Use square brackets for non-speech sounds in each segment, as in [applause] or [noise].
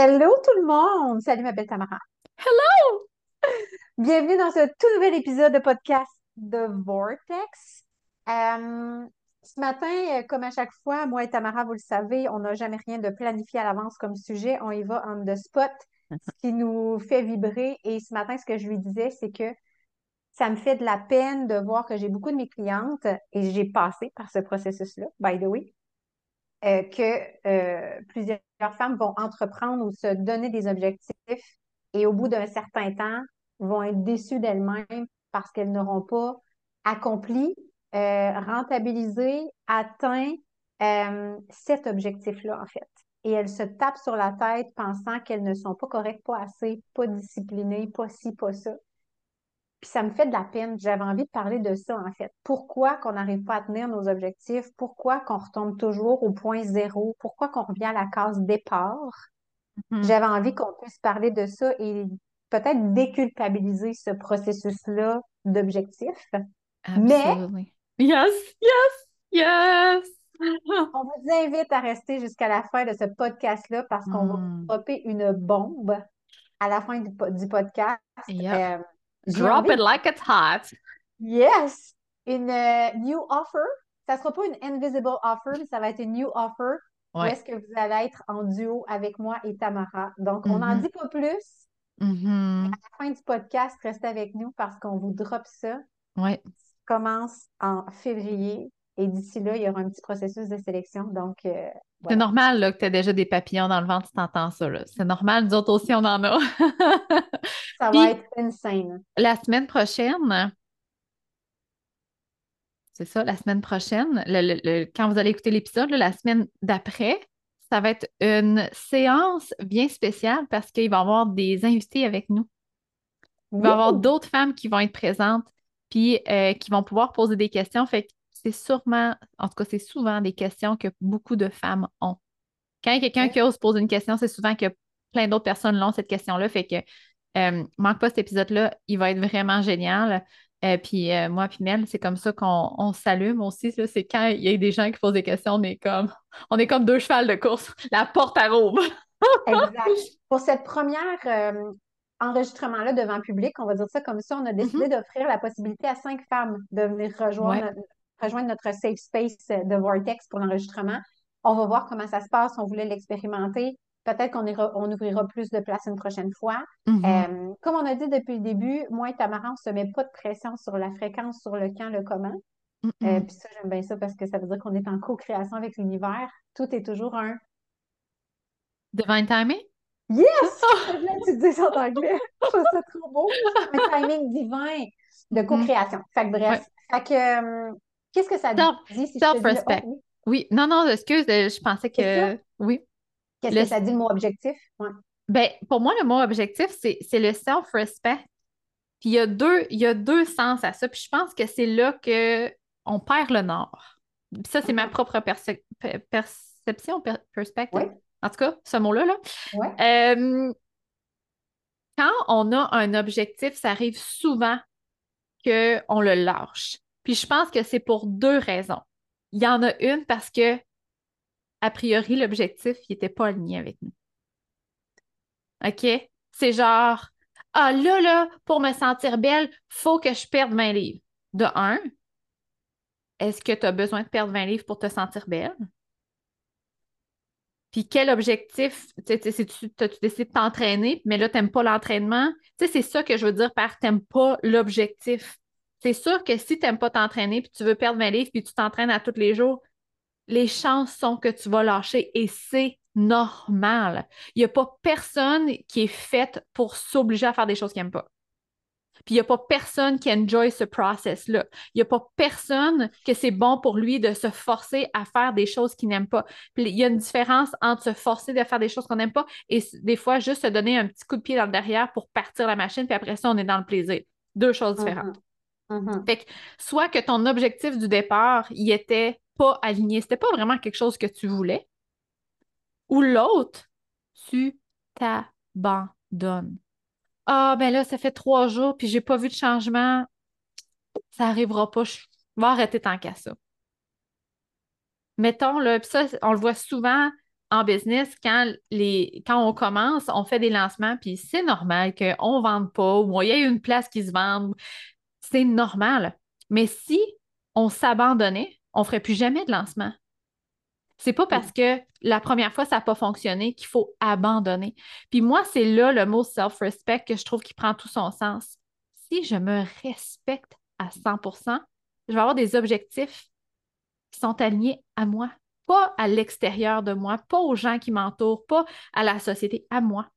Hello tout le monde! Salut ma belle Tamara. Hello! [laughs] Bienvenue dans ce tout nouvel épisode de podcast de Vortex. Euh, ce matin, euh, comme à chaque fois, moi et Tamara, vous le savez, on n'a jamais rien de planifié à l'avance comme sujet. On y va on the spot, [laughs] ce qui nous fait vibrer. Et ce matin, ce que je lui disais, c'est que ça me fait de la peine de voir que j'ai beaucoup de mes clientes et j'ai passé par ce processus-là, by the way, euh, que euh, plusieurs femmes vont entreprendre ou se donner des objectifs et au bout d'un certain temps, vont être déçues d'elles-mêmes parce qu'elles n'auront pas accompli, euh, rentabilisé, atteint cet objectif-là, en fait. Et elles se tapent sur la tête pensant qu'elles ne sont pas correctes, pas assez, pas disciplinées, pas ci, pas ça. Puis ça me fait de la peine. J'avais envie de parler de ça, en fait. Pourquoi qu'on n'arrive pas à tenir nos objectifs? Pourquoi qu'on retombe toujours au point zéro? Pourquoi qu'on revient à la case départ? Mhm. J'avais envie qu'on puisse parler de ça et peut-être déculpabiliser ce processus-là d'objectifs. Mais. Yes, yes, yes! [laughs] on vous invite à rester jusqu'à la fin de ce podcast-là parce qu'on va Mm. dropper une bombe à la fin du, du podcast. Euh, Drop it like it's hot. Yes! Une euh, new offer. Ça ne sera pas une invisible offer, mais ça va être une new offer où est-ce que vous allez être en duo avec moi et Tamara. Donc, on n'en Mhm. dit pas plus. Mhm. À la fin du podcast, restez avec nous parce qu'on vous drop ça. Ouais. Ça commence en février et d'ici là, il y aura un petit processus de sélection. Donc, euh, C'est normal là, que tu aies déjà des papillons dans le ventre, tu t'entends ça. C'est normal, nous autres aussi, on en a. [laughs] Ça Puis- va être insane. La semaine prochaine, c'est ça, la semaine prochaine, le- le- le- quand vous allez écouter l'épisode, la semaine d'après, ça va être une séance bien spéciale parce qu'il va y avoir des invités avec nous. Il va y avoir d'autres femmes qui vont être présentes puis euh, qui vont pouvoir poser des questions. Fait que c'est sûrement, en tout cas, c'est souvent des questions que beaucoup de femmes ont. Quand quelqu'un Ouais. qui ose poser une question, c'est souvent que plein d'autres personnes l'ont, cette question-là. Fait que euh, manque pas cet épisode-là, il va être vraiment génial. Euh, puis euh, moi, puis Mel, c'est comme ça qu'on on s'allume aussi. C'est quand il y a des gens qui posent des questions, on est comme, [laughs] on est comme deux chevals de course. [laughs] La porte à rouvre. [laughs] Exact. Pour cette première euh, enregistrement-là devant public, on va dire ça comme ça, on a décidé d'offrir la possibilité à cinq femmes de venir rejoindre, Ouais. notre, rejoindre notre safe space de Vortex pour l'enregistrement. On va voir comment ça se passe. On voulait l'expérimenter. Peut-être qu'on on ouvrira plus de place une prochaine fois. Mhm. Euh, comme on a dit depuis le début, moi et Tamara, on ne se met pas de pression sur la fréquence, sur le quand, le comment. Euh, puis ça, j'aime bien ça parce que ça veut dire qu'on est en co-création avec l'univers. Tout est toujours un Divine timing? Yes! [laughs] Je le dises en anglais. Je trouve ça trop beau. Un timing divin de Mhm. co-création. Fait que bref. Fait que, euh, qu'est-ce que ça dit si self-respect. oh, oui. Oui, non, non, excuse, je pensais que. Oui. Qu'est-ce Le- que ça dit le mot objectif? Ouais. Ben, pour moi, le mot objectif, c'est le self-respect. Puis il y a deux, il y a deux sens à ça. Puis je pense que c'est là que on perd le nord. Puis ça, c'est ma propre perce- per- perception, per- perspective. En tout cas, ce mot-là, là. Ouais. Euh, quand on a un objectif, ça arrive souvent qu'on le lâche. Puis je pense que c'est pour deux raisons. Il y en a une parce que, a priori, l'objectif, il n'était pas aligné avec nous. OK? C'est genre, ah là, là, pour me sentir belle, faut que je perde 20 livres. De un, est-ce que tu as besoin de perdre 20 livres pour te sentir belle? Puis quel objectif, tu sais, si tu as décidé de t'entraîner, mais là, tu n'aimes pas l'entraînement, tu sais, c'est ça que je veux dire par t'aimes pas l'objectif. C'est sûr que si tu n'aimes pas t'entraîner, puis tu veux perdre 20 livres, puis tu t'entraînes à tous les jours, les chances sont que tu vas lâcher et c'est normal. Il n'y a pas personne qui est faite pour s'obliger à faire des choses qu'il n'aime pas. Puis il n'y a pas personne qui enjoy ce process-là. Il n'y a pas personne que c'est bon pour lui de se forcer à faire des choses qu'il n'aime pas. Puis il y a une différence entre se forcer de faire des choses qu'on n'aime pas et des fois juste se donner un petit coup de pied dans le derrière pour partir la machine, puis après ça, on est dans le plaisir. Deux choses différentes. Mhm. Mhm. Fait que soit que ton objectif du départ, il était pas aligné, c'était pas vraiment quelque chose que tu voulais, ou l'autre, tu t'abandonnes. Ah, ben là, ça fait trois jours, puis j'ai pas vu de changement. Ça arrivera pas. Je vais arrêter tant qu'à ça. Mettons, là, ça, on le voit souvent en business, quand, les, quand on commence, on fait des lancements, puis c'est normal qu'on ne vende pas ou il y ait une place qui se vende. C'est normal. Mais si on s'abandonnait, on ne ferait plus jamais de lancement. C'est pas parce que la première fois, ça n'a pas fonctionné qu'il faut abandonner. Puis moi, c'est là le mot self-respect que je trouve qui prend tout son sens. Si je me respecte à 100% je vais avoir des objectifs qui sont alignés à moi, pas à l'extérieur de moi, pas aux gens qui m'entourent, pas à la société, à moi.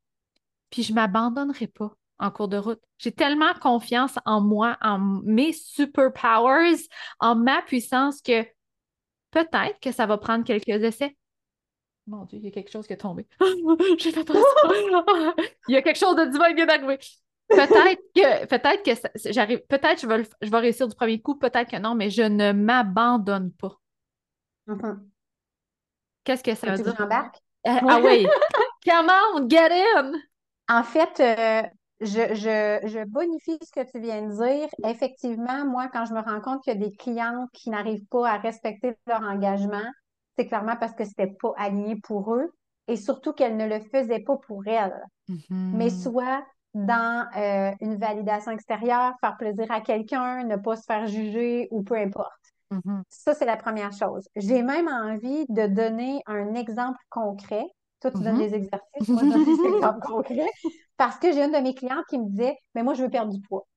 Puis je ne m'abandonnerai pas en cours de route. J'ai tellement confiance en moi, en mes superpowers, en ma puissance que peut-être que ça va prendre quelques essais. Mon Dieu, il y a quelque chose qui est tombé. [laughs] J'ai fait [laughs] il y a quelque chose de divin qui vient d'arriver. Peut-être que, peut-être que j'arrive, peut-être je vais, je vais réussir du premier coup, peut-être que non, mais je ne m'abandonne pas. Mm-hmm. Qu'est-ce que ça veut dire? Euh, ah oui! [laughs] Come on, get in! En fait, euh, je, bonifie ce que tu viens de dire. Effectivement, moi, quand je me rends compte qu'il y a des clients qui n'arrivent pas à respecter leur engagement, c'est clairement parce que c'était pas aligné pour eux et surtout qu'elles ne le faisaient pas pour elles. Mm-hmm. Mais soit dans euh, une validation extérieure, faire plaisir à quelqu'un, ne pas se faire juger ou peu importe. Mm-hmm. Ça, c'est la première chose. J'ai même envie de donner un exemple concret. Toi, tu donnes mm-hmm. des exercices, moi, je donne des [laughs] exemples concrets. Parce que j'ai une de mes clientes qui me disait, mais moi, je veux perdre du poids.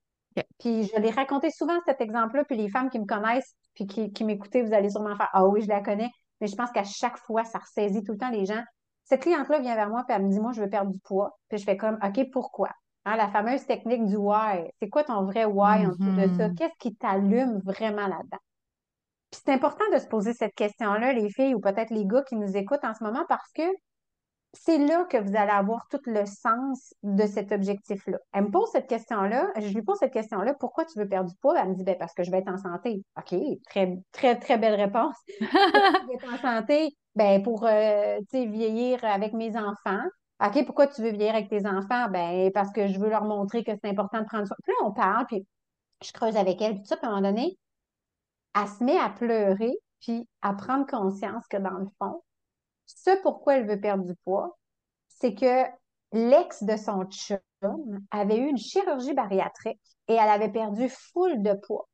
Puis je l'ai raconté souvent cet exemple-là, puis les femmes qui me connaissent, puis qui, qui m'écoutaient, vous allez sûrement faire, ah oui, je la connais. Mais je pense qu'à chaque fois, ça ressaisit tout le temps les gens. Cette cliente-là vient vers moi, puis elle me dit, moi, je veux perdre du poids. Puis je fais comme, OK, pourquoi? Hein, la fameuse technique du why. C'est quoi ton vrai why en dessous de ça? Mm-hmm. Qu'est-ce qui t'allume vraiment là-dedans? Puis c'est important de se poser cette question-là, les filles ou peut-être les gars qui nous écoutent en ce moment, parce que c'est là que vous allez avoir tout le sens de cet objectif-là. Elle me pose cette question-là, je lui pose cette question-là, pourquoi tu veux perdre du poids? Elle me dit, ben, parce que je vais être en santé. OK, très, très, très belle réponse. [laughs] tu veux être en santé? Ben, pour, euh, vieillir avec mes enfants. OK, pourquoi tu veux vieillir avec tes enfants? Ben, parce que je veux leur montrer que c'est important de prendre soin. Puis là, on parle, puis je creuse avec elle, puis tout ça, puis à un moment donné, elle se met à pleurer, puis à prendre conscience que dans le fond, ce pourquoi elle veut perdre du poids, c'est que l'ex de son chum avait eu une chirurgie bariatrique et elle avait perdu foule de poids.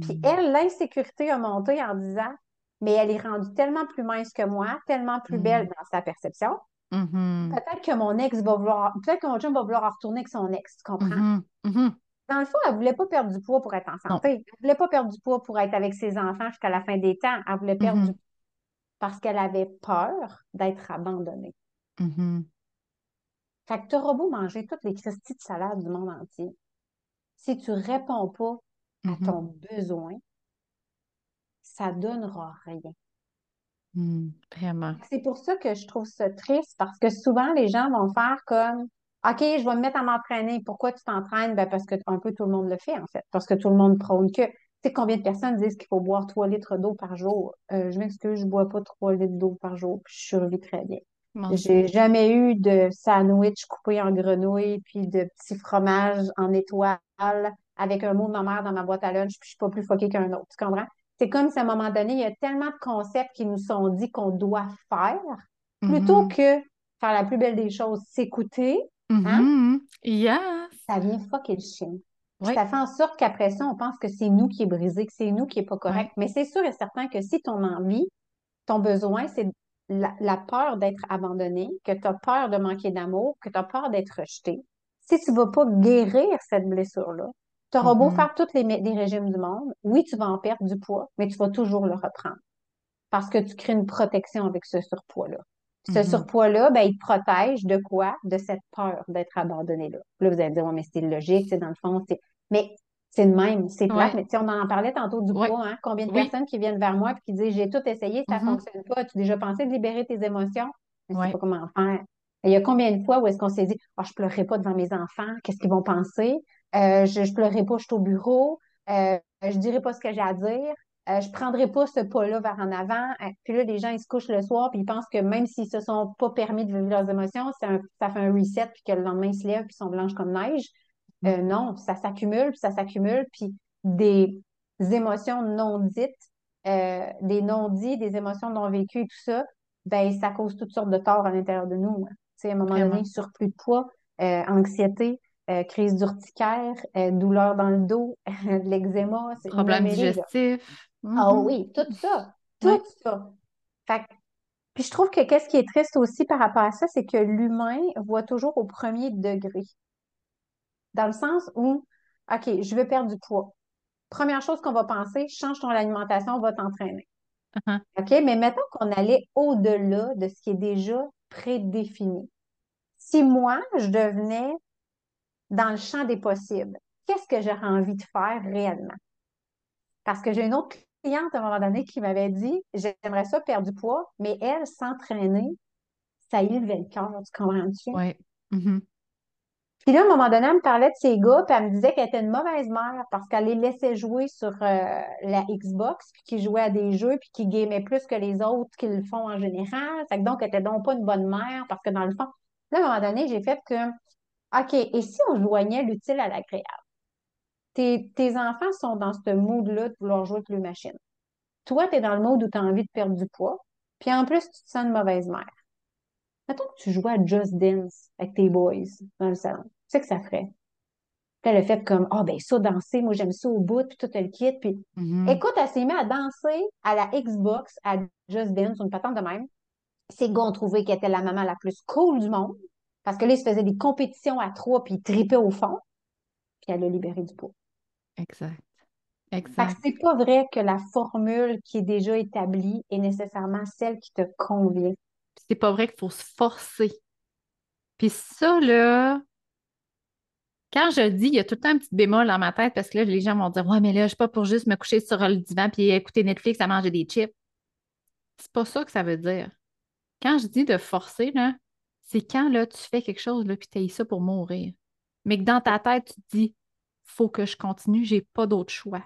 Puis hmm. elle, l'insécurité a monté en disant, mais elle est rendue tellement plus mince que moi, tellement plus belle hmm. dans sa perception. Mm-hmm. Peut-être que mon ex va vouloir, peut-être que mon chum va vouloir retourner avec son ex, tu comprends? Dans le fond, elle ne voulait pas perdre du poids pour être en santé. Elle ne voulait pas perdre du poids pour être avec ses enfants jusqu'à la fin des temps. Elle voulait perdre du poids parce qu'elle avait peur d'être abandonnée. Fait que tu auras beau manger toutes les cristilles de salade du monde entier. Si tu ne réponds pas à ton besoin, ça ne donnera rien. Hmm, vraiment. C'est pour ça que je trouve ça triste parce que souvent les gens vont faire comme OK, je vais me mettre à m'entraîner. Pourquoi tu t'entraînes? Ben parce que un peu tout le monde le fait, en fait. Parce que tout le monde prône que. Tu sais combien de personnes disent qu'il faut boire 3 litres d'eau par jour? Euh, je m'excuse, je ne bois pas 3 litres d'eau par jour, puis je survis très bien. J'ai jamais eu de sandwich coupé en grenouille, puis de petits fromages en étoile avec un mot de ma mère dans ma boîte à lunch, puis je suis pas plus foquée qu'un autre. Tu comprends? C'est comme si à un moment donné, il y a tellement de concepts qui nous sont dit qu'on doit faire, plutôt mm-hmm. que faire la plus belle des choses, s'écouter. Hein? Mm-hmm. Ça vient fucker le chien. Ça fait en sorte qu'après ça, on pense que c'est nous qui est brisé, que c'est nous qui est pas correct. Mais c'est sûr et certain que si ton envie, ton besoin, c'est la, peur d'être abandonné, que tu as peur de manquer d'amour, que tu as peur d'être rejeté, si tu ne vas pas guérir cette blessure-là, tu auras beau mm-hmm. faire tous les, régimes du monde, oui, tu vas en perdre du poids, mais tu vas toujours le reprendre. Parce que tu crées une protection avec ce surpoids-là. Ce mm-hmm. surpoids-là, ben, il te protège de quoi? De cette peur d'être abandonné là. Là, vous allez dire, ouais, mais c'est logique, c'est dans le fond, c'est. Mais c'est le même, c'est plate, mais on en parlait tantôt du poids, hein? Combien de personnes qui viennent vers moi et qui disent J'ai tout essayé, ça ne mm-hmm. fonctionne pas. As-tu déjà pensé de libérer tes émotions? Je ne sais pas comment faire. il y a combien de fois où est-ce qu'on s'est dit oh, je ne pleurerai pas devant mes enfants, qu'est-ce qu'ils vont penser? Euh, je ne pleurerai pas, je suis au bureau. Euh, je dirai pas ce que j'ai à dire. Euh, je prendrai pas ce pas-là vers en avant. Euh, puis là, les gens, ils se couchent le soir, puis ils pensent que même s'ils se sont pas permis de vivre leurs émotions, un, ça fait un reset, puis que le lendemain, ils se lèvent, puis ils sont blanches comme neige. Euh, mm. non, ça s'accumule, puis ça s'accumule, puis des émotions non dites, des non-dits, des émotions non vécues et tout ça, ben ça cause toutes sortes de torts à l'intérieur de nous. Tu sais, à un moment Vraiment. donné, surplus de poids, euh, anxiété, euh, crise d'urticaire, euh, douleur dans le dos, [laughs] de l'eczéma, Problème digestif. Ah Mhm. oui, tout ça, tout ça. Fait que- puis je trouve que qu'est-ce qui est triste aussi par rapport à ça, c'est que l'humain voit toujours au premier degré. Dans le sens où, OK, je veux perdre du poids. Première chose qu'on va penser, change ton alimentation, va t'entraîner. Mhm. OK? Mais mettons qu'on allait au-delà de ce qui est déjà prédéfini. Si moi, je devenais dans le champ des possibles, qu'est-ce que j'aurais envie de faire réellement? Parce que j'ai une autre cliente à un moment donné qui m'avait dit, j'aimerais ça perdre du poids, mais elle, s'entraîner, ça y levait le cœur, tu comprends-tu? Ouais. Mhm. Puis là, à un moment donné, elle me parlait de ses gars, puis elle me disait qu'elle était une mauvaise mère parce qu'elle les laissait jouer sur euh, la Xbox, puis qu'ils jouaient à des jeux, puis qu'ils gamaient plus que les autres qui le font en général. Fait que donc, elle était donc pas une bonne mère parce que dans le fond, là, à un moment donné, j'ai fait que, OK, et si on joignait l'utile à l'agréable? Tes, tes enfants sont dans ce mood-là de vouloir jouer avec le machine. Toi, tu es dans le mode où tu as envie de perdre du poids, puis en plus, tu te sens une mauvaise mère. Mettons que tu jouais à Just Dance avec tes boys dans le salon. Tu sais que ça ferait. Puis a fait comme, ah ben ça, danser, moi j'aime ça au bout, puis tout le kit. Puis Mhm. écoute, elle s'est mise à danser à la Xbox, à Just Dance, une patente de même. Gars ont trouvé qu'elle était la maman la plus cool du monde, parce que là, ils se faisaient des compétitions à trois, puis ils tripaient au fond. Puis elle a libéré du poids. Exact. Fait que Exact. c'est pas vrai que la formule qui est déjà établie est nécessairement celle qui te convient. Puis c'est pas vrai qu'il faut se forcer. Puis ça, là, quand je dis, il y a tout le temps un petit bémol dans ma tête parce que là, les gens vont dire Ouais, mais là, je suis pas pour juste me coucher sur le divan puis écouter Netflix à manger des chips. C'est pas ça que ça veut dire. Quand je dis de forcer, là, c'est quand là, tu fais quelque chose là, puis tu ça pour mourir? Mais que dans ta tête, tu te dis Faut que je continue, j'ai pas d'autre choix.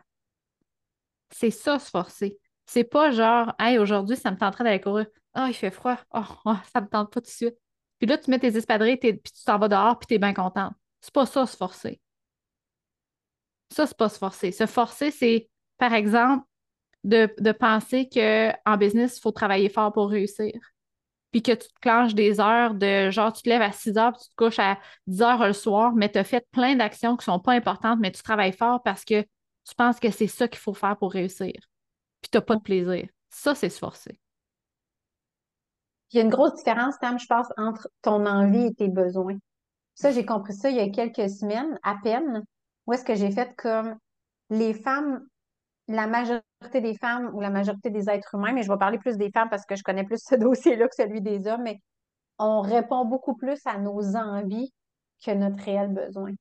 C'est ça, se forcer. C'est pas genre Hey, aujourd'hui, ça me tenterait d'aller courir. Ah, il fait froid. Oh, oh, ça me tente pas tout de suite. Puis là, tu mets tes espadrilles, puis tu t'en vas dehors, puis tu es bien contente. C'est pas ça, se forcer. Ça, c'est pas se forcer. Se forcer, c'est, par exemple, de, de penser qu'en business, il faut travailler fort pour réussir. Puis que tu te clenches des heures de genre, tu te lèves à 6 heures, puis tu te couches à 10 heures le soir, mais tu as fait plein d'actions qui sont pas importantes, mais tu travailles fort parce que tu penses que c'est ça qu'il faut faire pour réussir. Puis tu n'as pas de plaisir. Ça, c'est se forcer. Il y a une grosse différence, Tam, je pense, entre ton envie et tes besoins. Ça, j'ai compris ça il y a quelques semaines, à peine, où est-ce que j'ai fait comme les femmes, la majorité des femmes ou la majorité des êtres humains, mais je vais parler plus des femmes parce que je connais plus [laughs] ce dossier-là que celui des hommes, mais on répond beaucoup plus à nos envies que notre réel besoin.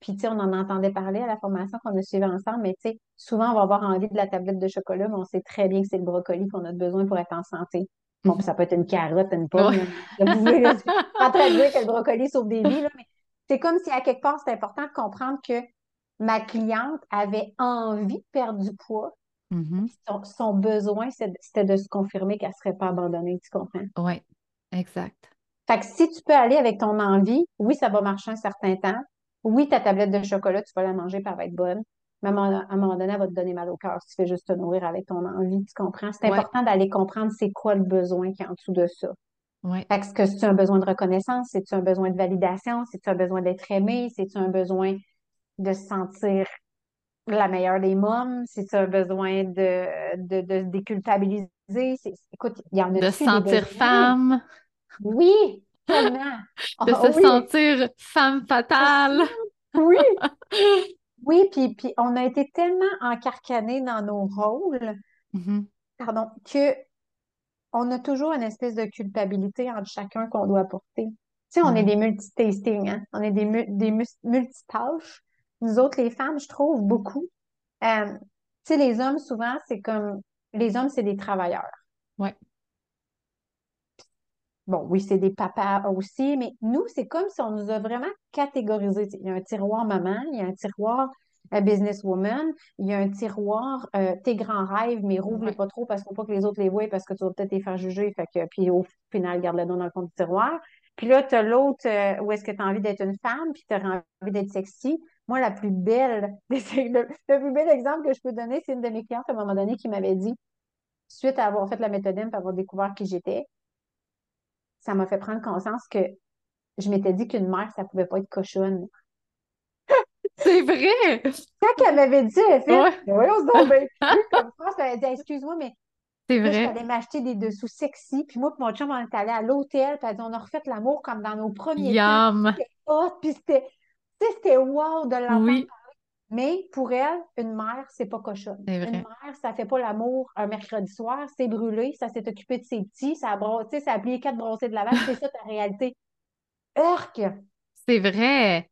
Puis, tu sais, on en entendait parler à la formation qu'on a suivie ensemble, mais tu sais, souvent, on va avoir envie de la tablette de chocolat, mais on sait très bien que c'est le brocoli qu'on a besoin pour être en santé. Bon, puis ça peut être une carotte, une pomme. Là. Vous suis [laughs] pas de dire que le brocoli sauve des vies, là, mais c'est comme si à quelque part, c'est important de comprendre que ma cliente avait envie de perdre du poids. Mhm. Son, son besoin, c'était de se confirmer qu'elle ne serait pas abandonnée, tu comprends? Ouais, exact. Fait que si tu peux aller avec ton envie, oui, ça va marcher un certain temps. Oui, ta tablette de chocolat, tu vas la manger, puis elle va être bonne. Mais à un moment- donné, elle va te donner mal au cœur si tu fais juste te nourrir avec ton envie, tu comprends? C'est Ouais. important d'aller comprendre c'est quoi le besoin qui est en dessous de ça. Ouais. Fait que c'est un besoin de reconnaissance? C'est-tu un besoin de validation? C'est-tu un besoin d'être aimé? C'est-tu un besoin de se sentir la meilleure des mômes? C'est-tu un besoin de, de, de se déculpabiliser? Écoute, il y en a De se sentir femme, Oui, tellement. [laughs] de Ah se oui, sentir femme fatale. [laughs] oui. [laughs] Oui, puis, puis on a été tellement encarcanés dans nos rôles, Mhm. pardon, que on a toujours une espèce de culpabilité entre chacun qu'on doit apporter. Tu sais, on est des multitasking, hein? On est des, mu- des multitâches. Nous autres, les femmes, je trouve beaucoup. Euh, tu sais, les hommes, souvent, c'est comme, les hommes, c'est des travailleurs. Ouais. Bon, oui, c'est des papas aussi, mais nous, c'est comme si on nous a vraiment catégorisés. Il y a un tiroir maman, il y a un tiroir euh, businesswoman, il y a un tiroir euh, tes grands rêves, mais rouvre-les Ouais. pas trop parce qu'il faut pas que les autres les voient parce que tu vas peut-être les faire juger. Fait que, puis au final, garde-le dans le fond du tiroir. Puis là, tu as l'autre euh, où est-ce que tu as envie d'être une femme, puis tu as envie d'être sexy. Moi, la plus belle, [laughs] le, le plus bel exemple que je peux donner, c'est une de mes clientes à un moment donné qui m'avait dit suite à avoir fait la méthodine et avoir découvert qui j'étais, ça m'a fait prendre conscience que je m'étais dit qu'une mère, ça pouvait pas être cochonne. [laughs] C'est vrai! Quand elle m'avait dit, elle fait, Ouais. mais voyons ben, [laughs] comme France, elle a dit, excuse-moi, mais C'est vrai. allée m'acheter des dessous sexy, puis moi, puis mon chum, on est allé à l'hôtel, puis elle dit, on a refait l'amour comme dans nos premiers temps. Yum! C'était hot, puis c'était, tu sais, c'était wow de l'entendre Oui, Mais pour elle, une mère, c'est pas cochonne. c'est Une mère, ça fait pas l'amour un mercredi soir, c'est brûlé, ça s'est occupé de ses petits, ça a, sais, ça a plié quatre brossées de lavage, c'est ça ta réalité. Urk! C'est vrai.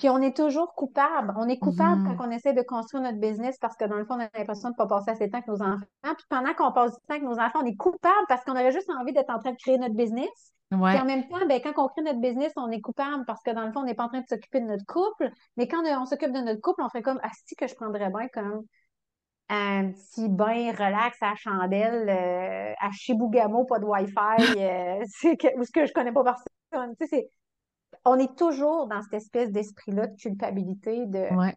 Puis on est toujours coupable. On est coupable Mhm. quand on essaie de construire notre business parce que dans le fond, on a l'impression de ne pas passer assez de temps avec nos enfants. Puis pendant qu'on passe du temps avec nos enfants, on est coupable parce qu'on aurait juste envie d'être en train de créer notre business. Puis Ouais. en même temps, ben, quand on crée notre business, on est coupable parce que dans le fond, on n'est pas en train de s'occuper de notre couple. Mais quand on, s'occupe de notre couple, on fait comme, ah, si que je prendrais bien comme un petit bain relax à la chandelle, euh, à Chibougamau, pas de Wi-Fi, euh, [laughs] c'est que, ou ce que je connais pas personne. Tu sais, c'est- on est toujours dans cette espèce d'esprit-là de culpabilité, de Ouais.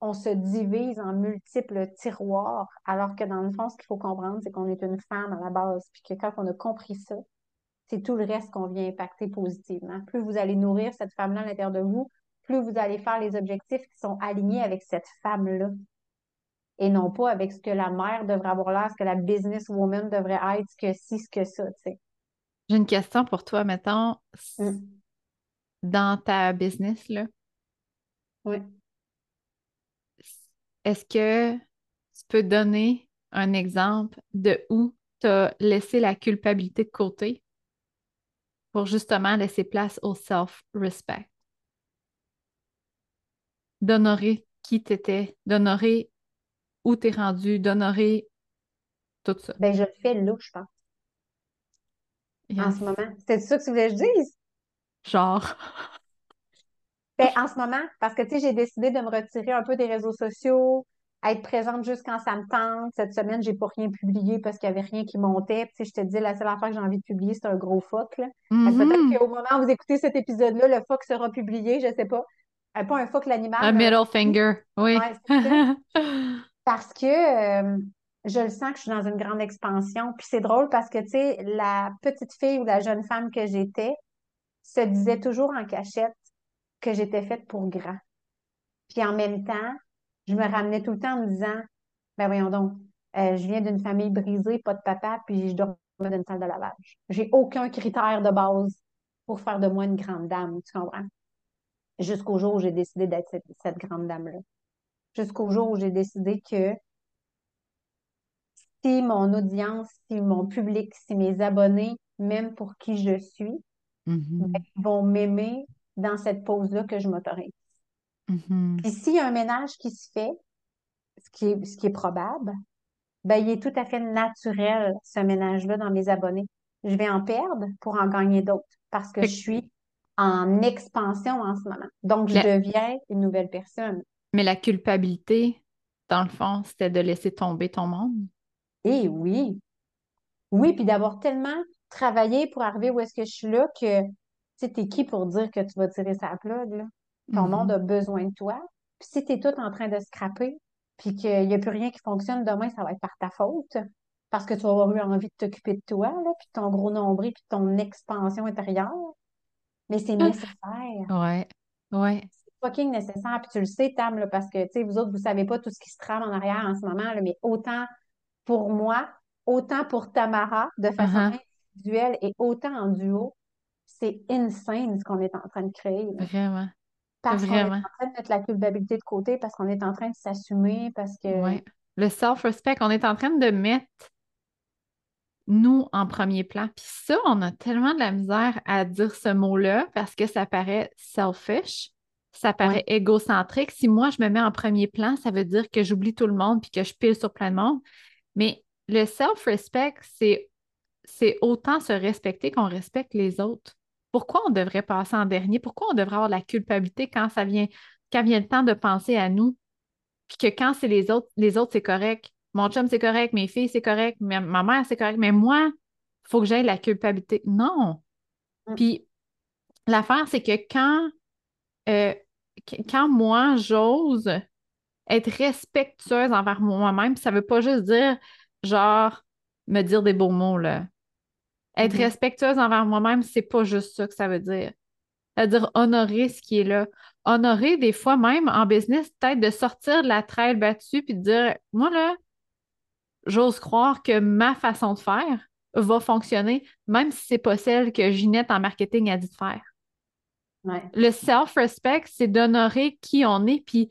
on se divise en multiples tiroirs, alors que dans le fond, ce qu'il faut comprendre, c'est qu'on est une femme à la base, puis que quand on a compris ça, c'est tout le reste qu'on vient impacter positivement. Plus vous allez nourrir cette femme-là à l'intérieur de vous, plus vous allez faire les objectifs qui sont alignés avec cette femme-là. Et non pas avec ce que la mère devrait avoir l'air, ce que la businesswoman devrait être, ce que ci, ce que ça, tu sais. J'ai une question pour toi, mettons, Mm. Dans ta business, là, Oui. est-ce que tu peux donner un exemple de où tu as laissé la culpabilité de côté pour justement laisser place au self-respect? D'honorer qui t'étais, d'honorer où t'es rendu, d'honorer tout ça. Ben, je le fais là, je pense, en ce moment. C'est ça que tu voulais que je dise? Genre. [laughs] Ben, en ce moment, parce que tu sais, j'ai décidé de me retirer un peu des réseaux sociaux, être présente juste quand ça me tente. Cette semaine, j'ai pas rien publié parce qu'il y avait rien qui montait. Puis, je te dis, la seule affaire que j'ai envie de publier, c'est un gros fuck, là. Peut-être Mhm. qu'au moment où vous écoutez cet épisode-là, le fuck sera publié, je sais pas. Euh, pas un fuck l'animal, Un middle finger, oui. Ouais. [laughs] Parce que euh, je le sens que je suis dans une grande expansion. Puis c'est drôle parce que, tu sais, la petite fille ou la jeune femme que j'étais se disait toujours en cachette que j'étais faite pour grand. Puis en même temps, je me ramenais tout le temps en me disant, ben voyons donc, euh, je viens d'une famille brisée, pas de papa, puis je dormais dans une salle de lavage. J'ai aucun critère de base pour faire de moi une grande dame, tu comprends? Jusqu'au jour où j'ai décidé d'être cette, cette grande dame-là. Jusqu'au jour où j'ai décidé que si mon audience, si mon public, si mes abonnés m'aiment pour qui je suis, Mhm. ils vont m'aimer dans cette pause-là que je m'autorise. Mhm. Puis s'il y a un ménage qui se fait, ce qui est, ce qui est probable, ben, il est tout à fait naturel, ce ménage-là, dans mes abonnés. Je vais en perdre pour en gagner d'autres parce que je suis en expansion en ce moment. Donc, je La- deviens une nouvelle personne. Mais la culpabilité, dans le fond, c'était de laisser tomber ton monde? Et oui, oui, puis d'avoir tellement travaillé pour arriver où est-ce que je suis là que, tu sais, t'es qui pour dire que tu vas tirer sa plug, là? Ton Mhm. monde a besoin de toi. Puis si t'es tout en train de scraper, puis qu'il n'y a plus rien qui fonctionne demain, ça va être par ta faute. Parce que tu vas avoir eu envie de t'occuper de toi, là, puis de ton gros nombril, puis de ton expansion intérieure. Mais c'est nécessaire. Ouais, ouais. C'est fucking nécessaire. Puis tu le sais, Tam, là, parce que, tu sais, vous autres, vous savez pas tout ce qui se trame en arrière en ce moment, là, mais autant pour moi, autant pour Tamara, de façon Uh-huh. Individuelle et autant en duo, c'est insane ce qu'on est en train de créer. Vraiment. Parce qu'on est en train de mettre la culpabilité de côté, parce qu'on est en train de s'assumer, parce que... Ouais. Le self-respect, on est en train de mettre nous en premier plan. Puis ça, on a tellement de la misère à dire ce mot-là parce que ça paraît selfish, ça paraît égocentrique. Si moi, je me mets en premier plan, ça veut dire que j'oublie tout le monde puis que je pile sur plein de monde. Mais le self-respect, c'est, c'est autant se respecter qu'on respecte les autres. Pourquoi on devrait passer en dernier? Pourquoi on devrait avoir de la culpabilité quand ça vient, quand vient le temps de penser à nous? Puis que quand c'est les autres, les autres, c'est correct. Mon chum, c'est correct. Mes filles, c'est correct. Ma, ma mère, c'est correct. Mais moi, il faut que j'aie la culpabilité. Non. Mm. Puis l'affaire, c'est que quand, euh, qu- quand moi, j'ose être respectueuse envers moi-même, ça veut pas juste dire genre me dire des beaux mots, là. Être Mhm. respectueuse envers moi-même, c'est pas juste ça que ça veut dire. Ça veut dire honorer ce qui est là. Honorer, des fois, même en business, peut-être de sortir de la traîne battue puis de dire, moi, là, j'ose croire que ma façon de faire va fonctionner, même si c'est pas celle que Ginette en marketing a dit de faire. Ouais. Le self-respect, c'est d'honorer qui on est, puis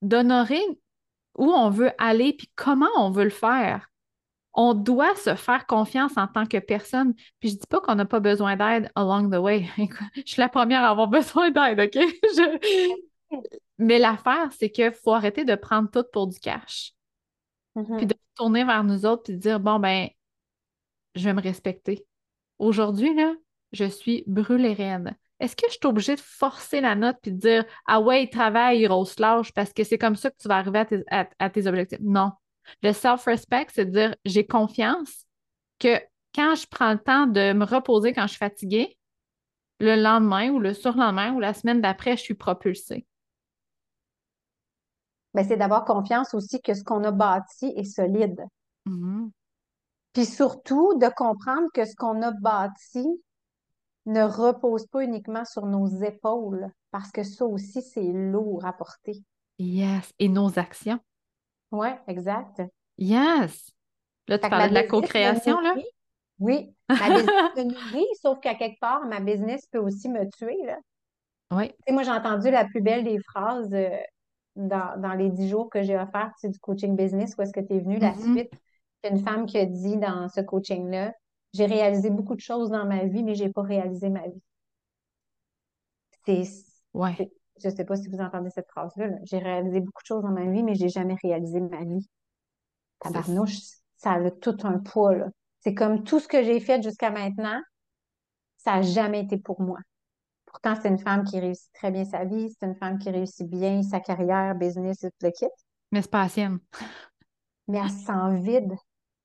d'honorer où on veut aller, puis comment on veut le faire. On doit se faire confiance en tant que personne. Puis je dis pas qu'on n'a pas besoin d'aide along the way. [laughs] je suis la première à avoir [laughs] besoin d'aide, OK? [laughs] Je- Mais l'affaire, c'est qu'il faut arrêter de prendre tout pour du cash. Mhm. Puis de se tourner vers nous autres puis de dire, bon, ben, je vais me respecter. Aujourd'hui, là, je suis brûlée raide. Est-ce que je suis obligée de forcer la note puis de dire, ah ouais, travaille, grosse lâche, parce que c'est comme ça que tu vas arriver à tes, à- à tes objectifs? Non. Le self-respect, c'est de dire, j'ai confiance que quand je prends le temps de me reposer quand je suis fatiguée, le lendemain ou le surlendemain ou la semaine d'après, je suis propulsée. C'est d'avoir confiance aussi que ce qu'on a bâti est solide. Mhm. Puis surtout, de comprendre que ce qu'on a bâti ne repose pas uniquement sur nos épaules, parce que ça aussi, c'est lourd à porter. Yes. Et nos actions. Oui, exact. Yes. Là, tu parlais de la co-création, là? Oui, ma business me nourrit, [laughs] sauf qu'à quelque part, ma business peut aussi me tuer, là. Oui. Tu sais, moi, j'ai entendu la plus belle des phrases euh, dans, dans les dix jours que j'ai offert tu sais, du coaching business, où est-ce que tu es venu, la Mhm. suite. Il y a une femme qui a dit dans ce coaching-là, j'ai réalisé beaucoup de choses dans ma vie, mais j'ai pas réalisé ma vie. C'est, Ouais. Je sais pas si vous entendez cette phrase-là, là. J'ai réalisé beaucoup de choses dans ma vie, mais j'ai jamais réalisé ma vie. Tabarnouche, ça a tout un poids, là. C'est comme tout ce que j'ai fait jusqu'à maintenant, ça n'a jamais été pour moi. Pourtant, c'est une femme qui réussit très bien sa vie, c'est une femme qui réussit bien sa carrière, business et tout le kit, Mais c'est pas la sienne. [laughs] mais elle se sent vide.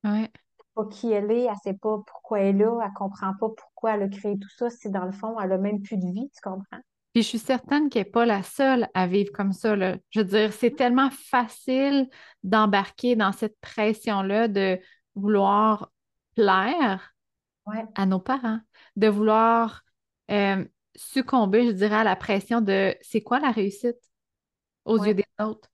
Ouais. pas qui elle est, elle sait pas pourquoi elle est là, elle comprend pas pourquoi elle a créé tout ça, si dans le fond, elle a même plus de vie, tu comprends? Puis je suis certaine qu'elle n'est pas la seule à vivre comme ça, là. Je veux dire, c'est tellement facile d'embarquer dans cette pression-là de vouloir plaire Ouais. à nos parents, de vouloir euh, succomber, je dirais, à la pression de c'est quoi la réussite aux Ouais. yeux des autres.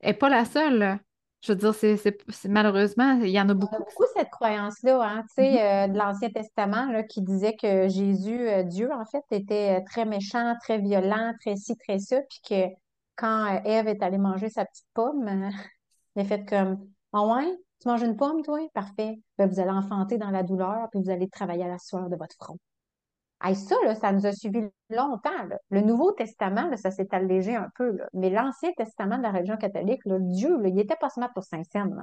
Elle n'est pas la seule, là. Je veux dire, c'est, c'est- c'est- malheureusement, il y en a On a beaucoup. beaucoup cette croyance-là, hein, tu sais, euh, de l'Ancien Testament, là, qui disait que Jésus, euh, Dieu, en fait, était euh, très méchant, très violent, très ci, très ça, puis que quand Ève est allée manger sa petite pomme, euh, il a fait comme, ah ouais, tu manges une pomme, toi? Parfait. Ben, vous allez enfanter dans la douleur, puis vous allez travailler à la sueur de votre front. Hey, ça, là, ça nous a suivi longtemps. là. Le Nouveau Testament, là, ça s'est allégé un peu. là. Mais l'Ancien Testament de la religion catholique, là, Dieu, là, il était pas smart pour Saint-Saëns.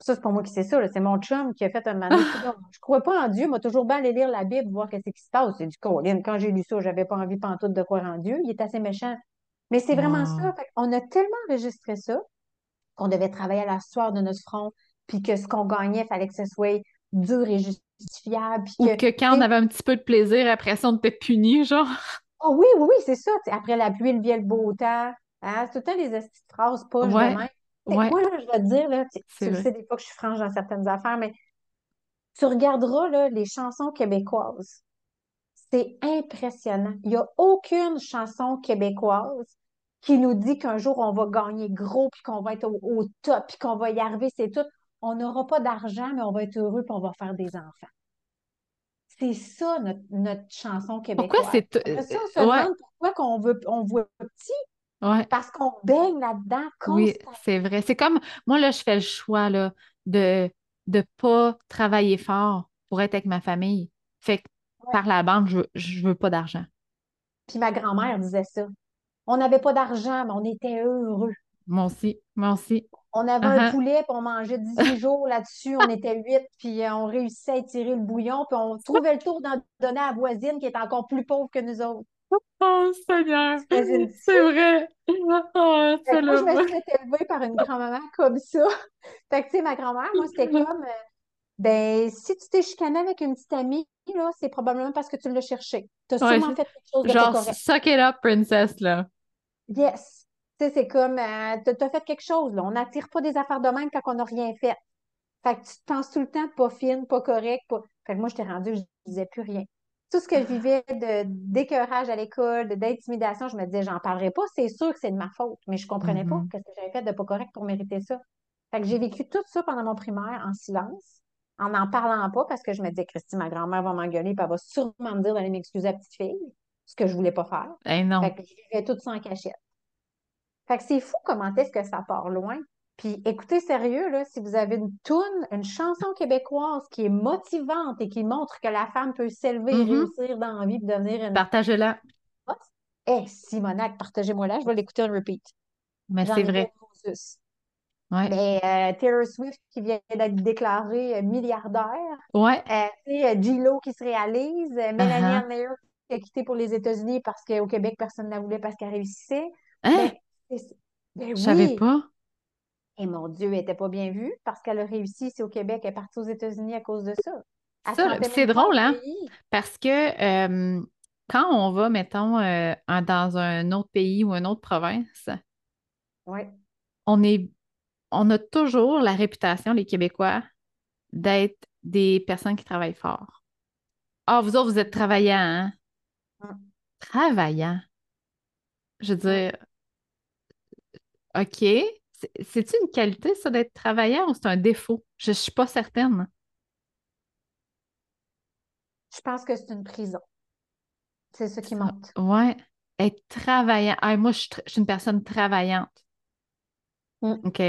Ça, c'est pas moi qui sais ça. C'est mon chum qui a fait un Coudonc, [laughs] Je crois pas en Dieu. Moi, toujours bien aller lire la Bible, voir qu'est-ce qui se passe. C'est du Colin. Quand j'ai lu ça, j'avais pas envie pantoute de croire en Dieu. Il est assez méchant. Mais c'est vraiment ça. Fait on a tellement enregistré ça qu'on devait travailler à la sueur de notre front, puis que ce qu'on gagnait, il fallait que ce soit dur et justifiable, puis Ou que, que quand on avait un petit peu de plaisir, après ça, on était puni, genre. Oh oui, oui, oui, c'est ça. après la pluie, le vient le beau temps. Hein, c'est tout le temps les phrases de Ouais, ouais, moi, là, je vais te dire, là, tu, le sais des fois que je suis franche dans certaines affaires, mais tu regarderas là, les chansons québécoises. C'est impressionnant. Il n'y a aucune chanson québécoise qui nous dit qu'un jour on va gagner gros, puis qu'on va être au, au top, puis qu'on va y arriver, c'est tout. On n'aura pas d'argent, mais on va être heureux, puis on va faire des enfants. C'est ça notre, notre chanson Pourquoi québécoise. c'est... Après ça, on se euh, ouais, demande pourquoi qu'on veut, on voit petit, ouais, parce qu'on baigne là-dedans oui, c'est vrai. C'est comme, moi, là, je fais le choix, là, de de pas travailler fort pour être avec ma famille. Fait que Ouais. par la bande, je, veux- je veux pas d'argent. Puis ma grand-mère disait ça. On n'avait pas d'argent, mais on était heureux. Moi aussi, moi aussi. On avait un Uh-huh. poulet, puis on mangeait 18 [laughs] jours là-dessus. On était huit, puis euh, on réussissait à étirer le bouillon, puis on trouvait le tour d'en donner à la voisine qui est encore plus pauvre que nous autres. Oh, Seigneur, [laughs] c'est vrai. Oh, Fait c'est que moi, je me suis fait élever par une grand-maman comme ça. [laughs] Fait que, tu sais, ma grand-mère, moi, c'était comme, euh, ben, si tu t'es chicané avec une petite amie, là, c'est probablement parce que tu l'as cherché. Tu as Ouais, sûrement fait quelque chose de genre, suck it up, princess, là. Yes. Tu sais, c'est comme, euh, t'as fait quelque chose, là. On n'attire pas des affaires de même quand on n'a rien fait. Fait que tu te penses tout le temps pas fine, pas correct. Pas... Fait que moi, j'étais rendue, je disais plus rien. Tout ce que je vivais de d'écœurage à l'école, d'intimidation, je me disais, j'en parlerai pas, c'est sûr que c'est de ma faute. Mais je comprenais pas Mhm. ce que j'avais fait de pas correct pour mériter ça. Fait que j'ai vécu tout ça pendant mon primaire en silence, en n'en parlant pas, parce que je me disais, Christy, ma grand-mère va m'engueuler, puis elle va sûrement me dire d'aller m'excuser à la petite fille, ce que je voulais pas faire. Eh non. Fait que je vivais tout ça en cachette. Fait que c'est fou comment est-ce que ça part loin. Puis écoutez sérieux, là, si vous avez une toune, une chanson québécoise qui est motivante et qui montre que la femme peut s'élever et Mhm. réussir dans la vie et devenir une Partagez-la. eh, Simonac, partagez-moi là, je vais l'écouter en repeat. Mais c'est ai vrai. Ouais. Mais euh, Taylor Swift qui vient d'être déclarée euh, milliardaire, Ouais. euh, J-Lo qui se réalise, euh, Mélanie Uh-huh. Ann Layer qui a quitté pour les États-Unis parce qu'au Québec, personne ne la voulait parce qu'elle réussissait. Hein? Ben, ben Je savais oui! pas. Et mon Dieu, elle n'était pas bien vue parce qu'elle a réussi ici au Québec. Elle est partie aux États-Unis à cause de ça. C'est drôle, le hein? pays. Parce que euh, quand on va, mettons, euh, dans un autre pays ou une autre province, Ouais. on est, on a toujours la réputation, les Québécois, d'être des personnes qui travaillent fort. Ah, vous autres, vous êtes travaillants, hein? Mm. Travaillants? Je veux dire, OK. C'est- C'est-tu une qualité, ça, d'être travaillant ou c'est un défaut? Je ne suis pas certaine. Je pense que c'est une prison. C'est ça qui Ça, monte. Ouais. Être travaillant. Ah, moi, je suis, tr- je suis une personne travaillante. Mm. OK?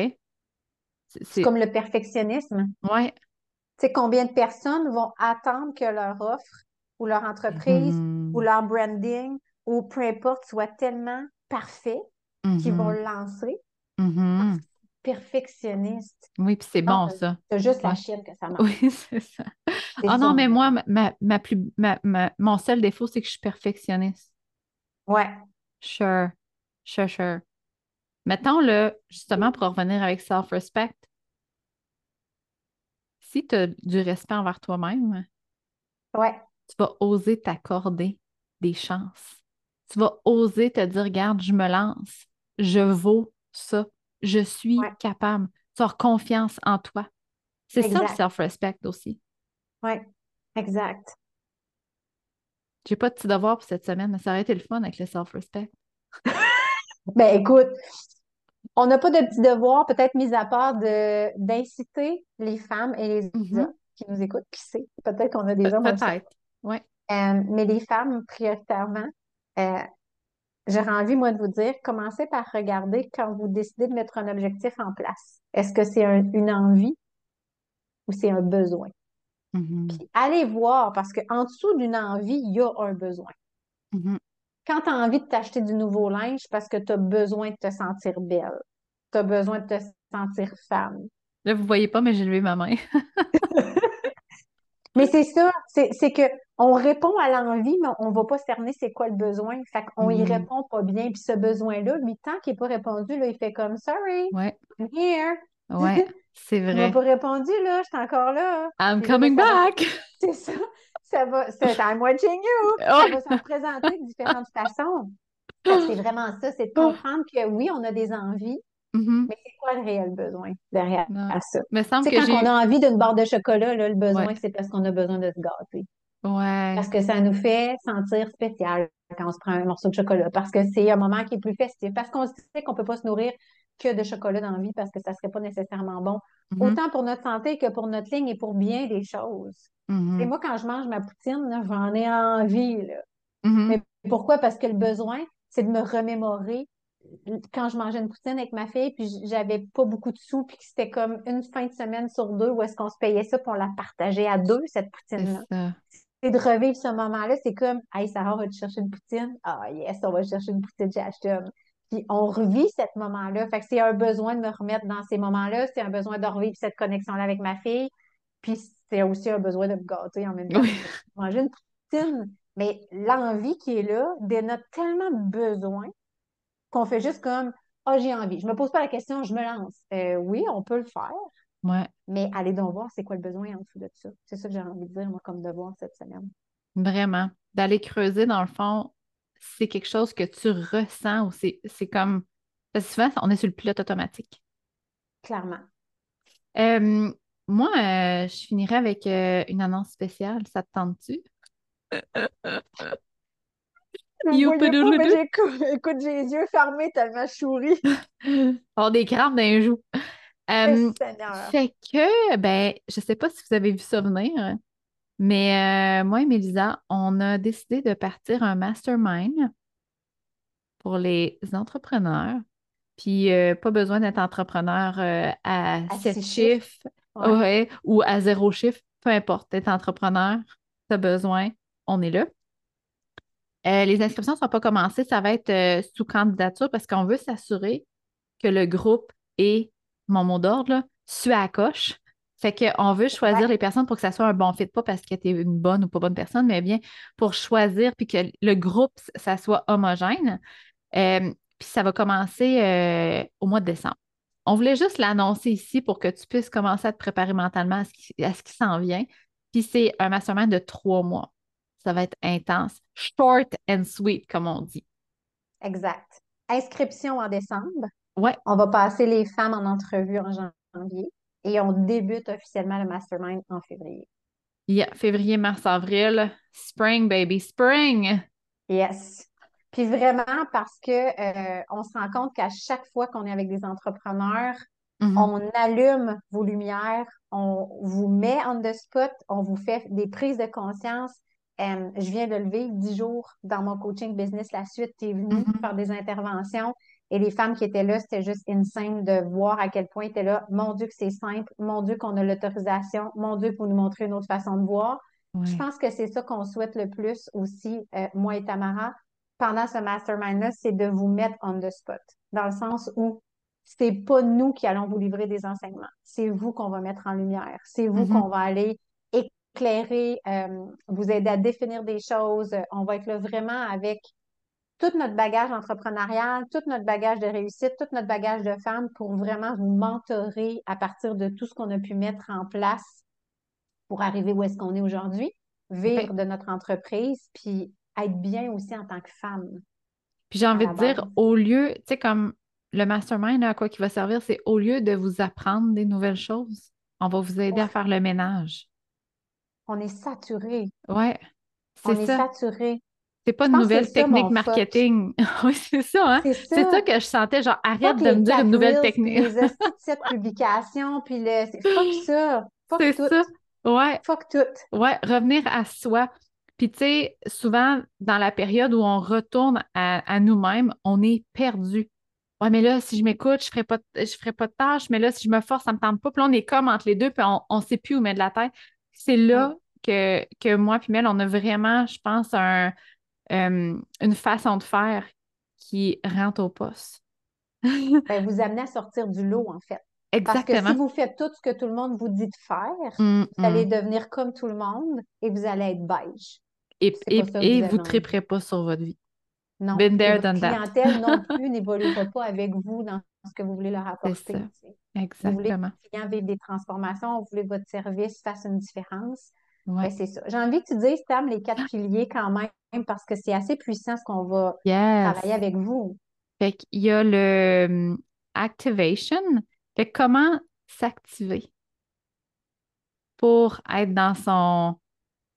C'est, comme le perfectionnisme. ouais. Tu sais, combien de personnes vont attendre que leur offre ou leur entreprise ou leur branding ou peu importe soit tellement parfait qu'ils vont Mhm. le lancer Mhm. perfectionniste. Oui, puis c'est bon, ça. c'est juste la chienne que ça [laughs] marche. Oui, c'est ça. Ah non, mais moi, ma, ma, ma plus, ma, ma- mon seul défaut, c'est que je suis perfectionniste. Ouais. Sure. Sure, sure. Mettons, là, justement, pour revenir avec self-respect, si tu as du respect envers toi-même, Ouais. tu vas oser t'accorder des chances. Tu vas oser te dire, regarde, je me lance, je vaux ça, je suis Ouais. capable. Tu as confiance en toi. C'est ça le self-respect aussi. Ouais. Exact. J'ai pas de petit devoir pour cette semaine, mais ça aurait été le fun avec le self-respect. [laughs] Ben écoute, on n'a pas de petits devoirs, peut-être mis à part de d'inciter les femmes et les Mhm. hommes qui nous écoutent, qui sait, peut-être qu'on a des Pe- hommes, Peut-être. Oui. Euh, mais les femmes, prioritairement, euh, j'aurais envie, moi, de vous dire, commencez par regarder quand vous décidez de mettre un objectif en place. Est-ce que c'est un- une envie ou c'est un besoin? Mhm. Puis allez voir, parce qu'en dessous d'une envie, il y a un besoin. Mhm. Quand tu as envie de t'acheter du nouveau linge, parce que tu as besoin de te sentir belle. Tu as besoin de te sentir femme. Là, vous voyez pas, mais j'ai levé ma main. [laughs] Mais c'est ça, c'est que on répond à l'envie, mais on va pas cerner c'est quoi le besoin. Fait qu'on y Mhm. répond pas bien. Puis ce besoin-là, lui, tant qu'il n'est pas répondu, là, il fait comme Sorry, Ouais, I'm here. ouais, c'est [laughs] Il m'a vrai. pas répondu, là, je suis encore là. I'm là, coming back! C'est ça. Ça va, c'est I'm watching you. Ça va se représenter de différentes façons. C'est vraiment ça, c'est de comprendre que oui, on a des envies, Mhm. mais c'est quoi le réel besoin derrière Non. ça? Me semble que quand j'ai. on a envie d'une barre de chocolat, là, le besoin, Ouais. c'est parce qu'on a besoin de se gâter. Ouais. Parce que ça nous fait sentir spécial quand on se prend un morceau de chocolat. Parce que c'est un moment qui est plus festif. Parce qu'on sait qu'on peut pas se nourrir que de chocolat dans la vie parce que ça serait pas nécessairement bon. Mhm. Autant pour notre santé que pour notre ligne et pour bien des choses. Et Mhm. moi, quand je mange ma poutine, là, j'en ai envie, là. Mais pourquoi? Parce que le besoin, c'est de me remémorer quand je mangeais une poutine avec ma fille, puis j'avais pas beaucoup de sous, puis que c'était comme une fin de semaine sur deux où est-ce qu'on se payait ça, puis on la partageait à deux, cette poutine-là. C'est de revivre ce moment-là, c'est comme, hey, Sarah, va te chercher une poutine? Ah, yes, on va chercher une poutine chez Ashton. Puis on revit ce moment-là. Fait que c'est un besoin de me remettre dans ces moments-là, c'est un besoin de revivre cette connexion-là avec ma fille, puis c'est aussi un besoin de me gâter en même temps. Oui. [laughs] Manger une poutine, mais l'envie qui est là dénote tellement de besoin qu'on fait juste comme, ah, j'ai envie. Je me pose pas la question, je me lance. Euh, oui, on peut le faire, Ouais. mais allez donc voir c'est quoi le besoin en dessous de ça. C'est ça que j'ai envie de dire, moi, comme devoir cette semaine. Vraiment. D'aller creuser, dans le fond, c'est quelque chose que tu ressens ou c'est c'est comme. Parce que souvent, on est sur le pilote automatique. Clairement. Euh, Moi, euh, je finirais avec euh, une annonce spéciale. Ça te tente-tu? [laughs] Vous me voyez pas, mais j'écoute, [laughs] écoute, j'ai les yeux fermés tellement je souris. [laughs] Oh, des crampes d'un joue. Euh, Seigneur. fait que, ben, je sais pas si vous avez vu ça venir, mais euh, moi et Mélisa, on a décidé de partir un mastermind pour les entrepreneurs. Puis, euh, pas besoin d'être entrepreneur euh, à À sept six chiffres. chiffres Ouais. ouais, ou à zéro chiffre, peu importe. T'es entrepreneur, t'as besoin, on est là. Euh, les inscriptions ne sont pas commencées, ça va être euh, sous candidature parce qu'on veut s'assurer que le groupe est, mon mot d'ordre, suit à la coche. Fait qu'on veut choisir Ouais. les personnes pour que ça soit un bon fit, pas parce que tu es une bonne ou pas bonne personne, mais bien pour choisir puis que le groupe, ça soit homogène. Euh, puis ça va commencer au mois de décembre. On voulait juste l'annoncer ici pour que tu puisses commencer à te préparer mentalement à ce qui, à ce qui s'en vient. Puis c'est un mastermind de trois mois. Ça va être intense. Short and sweet, comme on dit. Exact. Inscription en décembre. Ouais, On va passer les femmes en entrevue en janvier et on débute officiellement le mastermind en février. yeah, février, mars, avril. Spring, baby, spring. Yes. Puis vraiment parce que euh, on se rend compte qu'à chaque fois qu'on est avec des entrepreneurs, Mhm. on allume vos lumières, on vous met on the spot, on vous fait des prises de conscience. Euh, je viens de le vivre dix jours dans mon coaching business. La suite, tu es venue Mhm. faire des interventions et les femmes qui étaient là, c'était juste insane de voir à quel point tu es là. Mon Dieu, que c'est simple. Mon Dieu, qu'on a l'autorisation. Mon Dieu, pour nous montrer une autre façon de voir. Je pense que c'est ça qu'on souhaite le plus aussi, euh, moi et Tamara, pendant ce mastermind-là, c'est de vous mettre on the spot, dans le sens où c'est pas nous qui allons vous livrer des enseignements, c'est vous qu'on va mettre en lumière, c'est vous Mhm. qu'on va aller éclairer, euh, vous aider à définir des choses. On va être là vraiment avec tout notre bagage entrepreneurial, tout notre bagage de réussite, tout notre bagage de femme pour vraiment vous mentorer à partir de tout ce qu'on a pu mettre en place pour arriver où est-ce qu'on est aujourd'hui, vivre de notre entreprise, puis être bien aussi en tant que femme. Puis j'ai envie de dire, au lieu, tu sais, comme le mastermind, à quoi qui va servir, c'est au lieu de vous apprendre des nouvelles choses, on va vous aider à faire le ménage. On est saturé. Ouais, On c'est est ça. saturé. C'est pas une nouvelle ça technique marketing. [laughs] Oui, c'est ça, hein? C'est ça ça. que je sentais, genre, arrête de me dire une nouvelle technique. les cette [laughs] publication, puis le... Fuck [laughs] ça. Fuck C'est tout. ça. Ouais, Fuck tout. ouais, revenir à soi. Puis, tu sais, souvent, dans la période où on retourne à, à nous-mêmes, on est perdu. Ouais, mais là, si je m'écoute, je ferai pas, de- je ferai pas de tâches, mais là, si je me force, ça me tente pas. Puis là, on est comme entre les deux, puis on, on sait plus où mettre la tête. C'est là que, que moi puis Mel, on a vraiment, je pense, un, euh, une façon de faire qui rentre au poste. [laughs] Ben, vous amenez à sortir du lot, en fait. Parce que si Exactement. vous faites tout ce que tout le monde vous dit de faire, Mm, vous allez mm. devenir comme tout le monde et vous allez être beige. Et, et, que et vous vous ne triperez pas sur votre vie. Non. Been Et there, votre done that. clientèle non [laughs] plus n'évoluera pas avec vous dans ce que vous voulez leur apporter. Sais. Vous voulez que Exactement. vivent des transformations, vous voulez que votre service fasse une différence? Ben, Ouais. c'est ça. J'ai envie que tu dises, Tam, les quatre piliers quand même, parce que c'est assez puissant ce qu'on va Yes. travailler avec vous. Fait qu'il y a le hum, activation. Fait que comment s'activer? Pour être dans son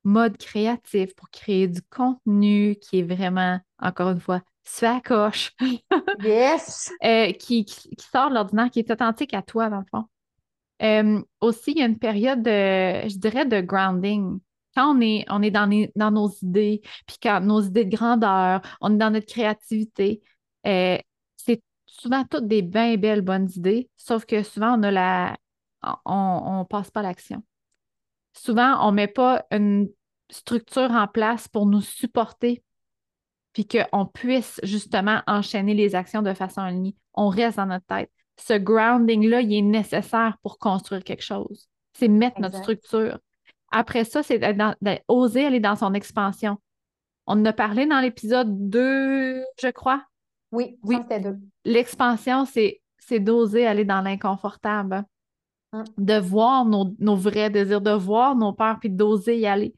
mode créatif, pour créer du contenu qui est vraiment, encore une fois, sur la coche, [laughs] Yes! euh, qui, qui, qui sort de l'ordinaire, qui est authentique à toi, dans le fond. Euh, aussi, il y a une période de, je dirais, de grounding. Quand on est, on est dans, les- dans nos idées, puis quand nos idées de grandeur, on est dans notre créativité, euh, c'est souvent toutes des bien belles bonnes idées, sauf que souvent, on a la, on, on passe pas l'action. Souvent, on met pas une structure en place pour nous supporter, puis qu'on puisse justement enchaîner les actions de façon alignée. On reste dans notre tête. Ce grounding-là, il est nécessaire pour construire quelque chose. C'est mettre notre structure. Après ça, c'est d'oser aller dans son expansion. On en a parlé dans l'épisode 2, je crois? Oui, Oui. ça c'était deux. L'expansion, c'est d'oser aller dans l'inconfortable, Hum. de voir nos, nos vrais désirs, de voir nos peurs, puis d'oser y aller.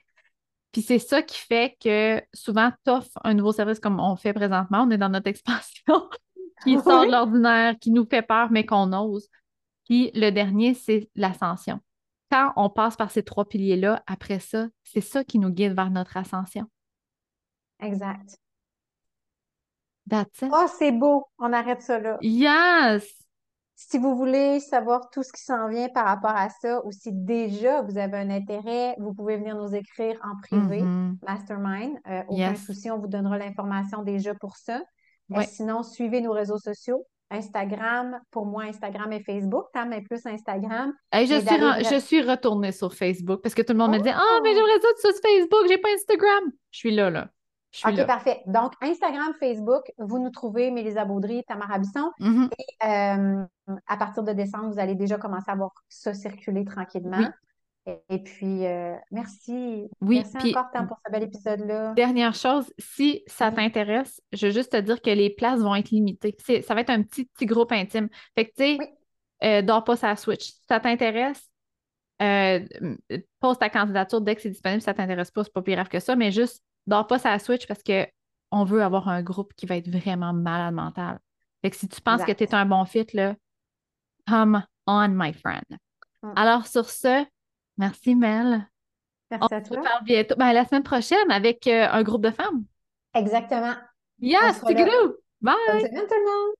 Puis c'est ça qui fait que souvent, t'offres un nouveau service comme on fait présentement. On est dans notre expansion [laughs] qui sort Oui? de l'ordinaire, qui nous fait peur, mais qu'on ose. Puis le dernier, c'est l'ascension. quand on passe par ces trois piliers-là, après ça, c'est ça qui nous guide vers notre ascension. Exact. That's it. Oh, c'est beau. On arrête ça là. Yes! Si vous voulez savoir tout ce qui s'en vient par rapport à ça, ou si déjà vous avez un intérêt, vous pouvez venir nous écrire en privé, Mhm. Mastermind. Euh, aucun Yes. souci, on vous donnera l'information déjà pour ça. Euh, Ouais. sinon, suivez nos réseaux sociaux. Instagram, pour moi, Instagram et Facebook. Tam est plus Instagram. Hey, je, Mais suis je retournée sur Facebook parce que tout le monde me disait Ah, Oh! mais j'aimerais ça sur Facebook, j'ai pas Instagram. Je suis là, là. Je suis OK, là. parfait. Donc, Instagram, Facebook, vous nous trouvez, Mélisa Baudry, Tamara Bisson. Mhm. Euh, à partir de décembre, vous allez déjà commencer à voir ça circuler tranquillement. Oui. Et, et puis, euh, merci. Oui, Merci puis- encore, Tam, pour ce bel épisode-là. Dernière chose, si ça Oui. t'intéresse, je veux juste te dire que les places vont être limitées. Ça va être un petit, petit groupe intime. Fait que, tu sais, Oui. euh, dors pas sa Switch. Si ça t'intéresse, euh, pose ta candidature dès que c'est disponible. Si ça t'intéresse pas, c'est pas plus grave que ça, mais juste dors pas sa Switch parce que on veut avoir un groupe qui va être vraiment malade mental. Fait que si tu penses que tu es un bon fit, là, come on, my friend. Mm. Alors, sur ce, merci Mel. Merci On à se toi. reparle bientôt. Ben, la semaine prochaine avec euh, un groupe de femmes. Exactement. Yes. Tigidou! Bye! Bonne semaine, tout le monde!